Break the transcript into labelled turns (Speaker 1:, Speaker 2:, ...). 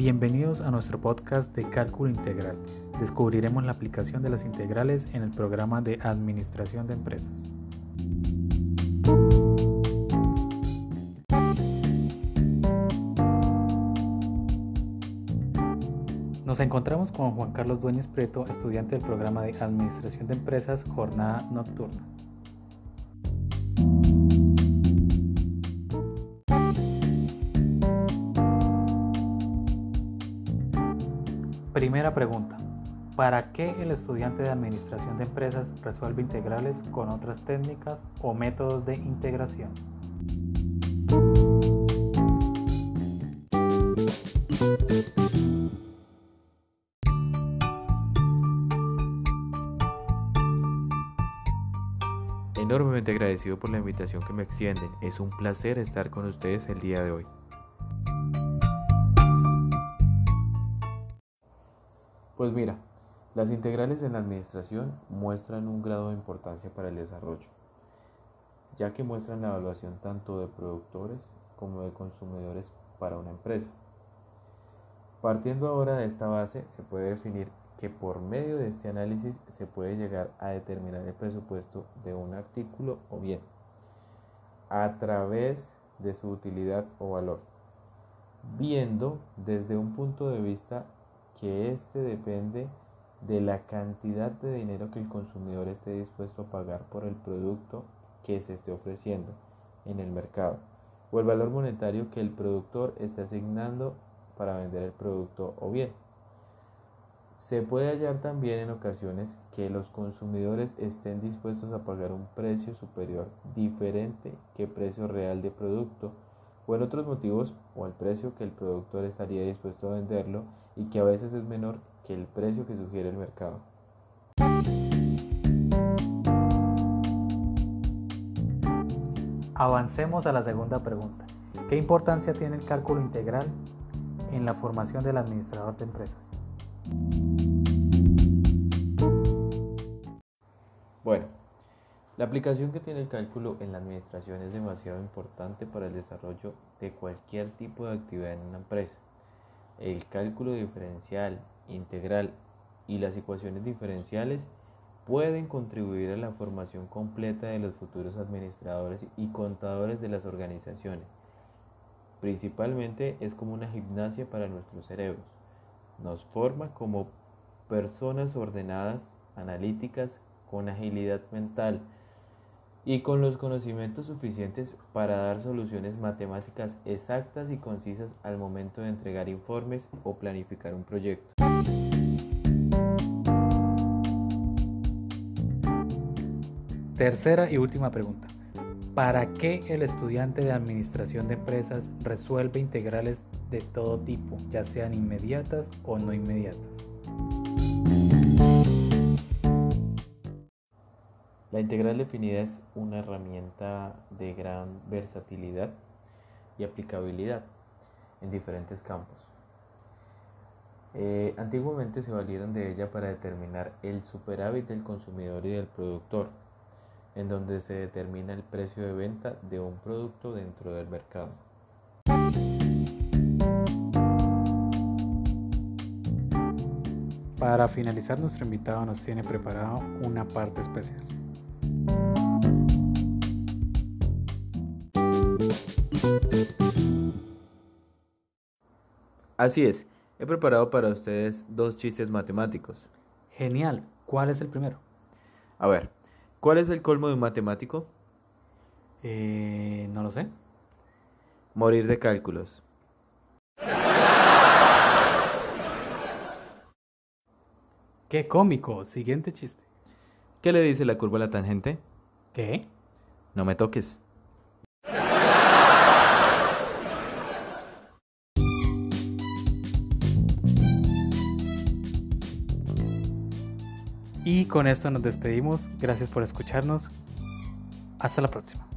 Speaker 1: Bienvenidos a nuestro podcast de cálculo integral. Descubriremos la aplicación de las integrales en el programa de administración de empresas. Nos encontramos con Juan Carlos Dueñez Preto, estudiante del programa de Administración de Empresas Jornada Nocturna. Primera pregunta. ¿Para qué el estudiante de Administración de Empresas resuelve integrales con otras técnicas o métodos de integración?
Speaker 2: Enormemente agradecido por la invitación que me extienden. Es un placer estar con ustedes el día de hoy. Pues mira, las integrales en la administración muestran un grado de importancia para el desarrollo, ya que muestran la evaluación tanto de productores como de consumidores para una empresa. Partiendo ahora de esta base, se puede definir que por medio de este análisis se puede llegar a determinar el presupuesto de un artículo o bien a través de su utilidad o valor, viendo desde un punto de vista que este depende de la cantidad de dinero que el consumidor esté dispuesto a pagar por el producto que se esté ofreciendo en el mercado o el valor monetario que el productor está asignando para vender el producto o bien. Se puede hallar también en ocasiones que los consumidores estén dispuestos a pagar un precio superior diferente que precio real de producto o en otros motivos o al precio que el productor estaría dispuesto a venderlo y que a veces es menor que el precio que sugiere el mercado.
Speaker 1: Avancemos a la segunda pregunta. ¿Qué importancia tiene el cálculo integral en la formación del administrador de empresas?
Speaker 2: Bueno, la aplicación que tiene el cálculo en la administración es demasiado importante para el desarrollo de cualquier tipo de actividad en una empresa. El cálculo diferencial, integral y las ecuaciones diferenciales pueden contribuir a la formación completa de los futuros administradores y contadores de las organizaciones. Principalmente es como una gimnasia para nuestros cerebros. Nos forma como personas ordenadas, analíticas, con agilidad mental, y con los conocimientos suficientes para dar soluciones matemáticas exactas y concisas al momento de entregar informes o planificar un proyecto.
Speaker 1: Tercera y última pregunta. ¿Para qué el estudiante de administración de empresas resuelve integrales de todo tipo, ya sean inmediatas o no inmediatas?
Speaker 2: La integral definida es una herramienta de gran versatilidad y aplicabilidad en diferentes campos. Eh, antiguamente se valieron de ella para determinar el superávit del consumidor y del productor, en donde se determina el precio de venta de un producto dentro del mercado.
Speaker 1: Para finalizar, nuestro invitado nos tiene preparado una parte especial.
Speaker 2: Así es, he preparado para ustedes dos chistes matemáticos.
Speaker 1: Genial, ¿cuál es el primero?
Speaker 2: A ver, ¿cuál es el colmo de un matemático?
Speaker 1: Eh, no lo sé.
Speaker 2: Morir de cálculos.
Speaker 1: Qué cómico. Siguiente chiste.
Speaker 2: ¿Qué le dice la curva a la tangente?
Speaker 1: ¿Qué?
Speaker 2: No me toques.
Speaker 1: Y con esto nos despedimos. Gracias por escucharnos. Hasta la próxima.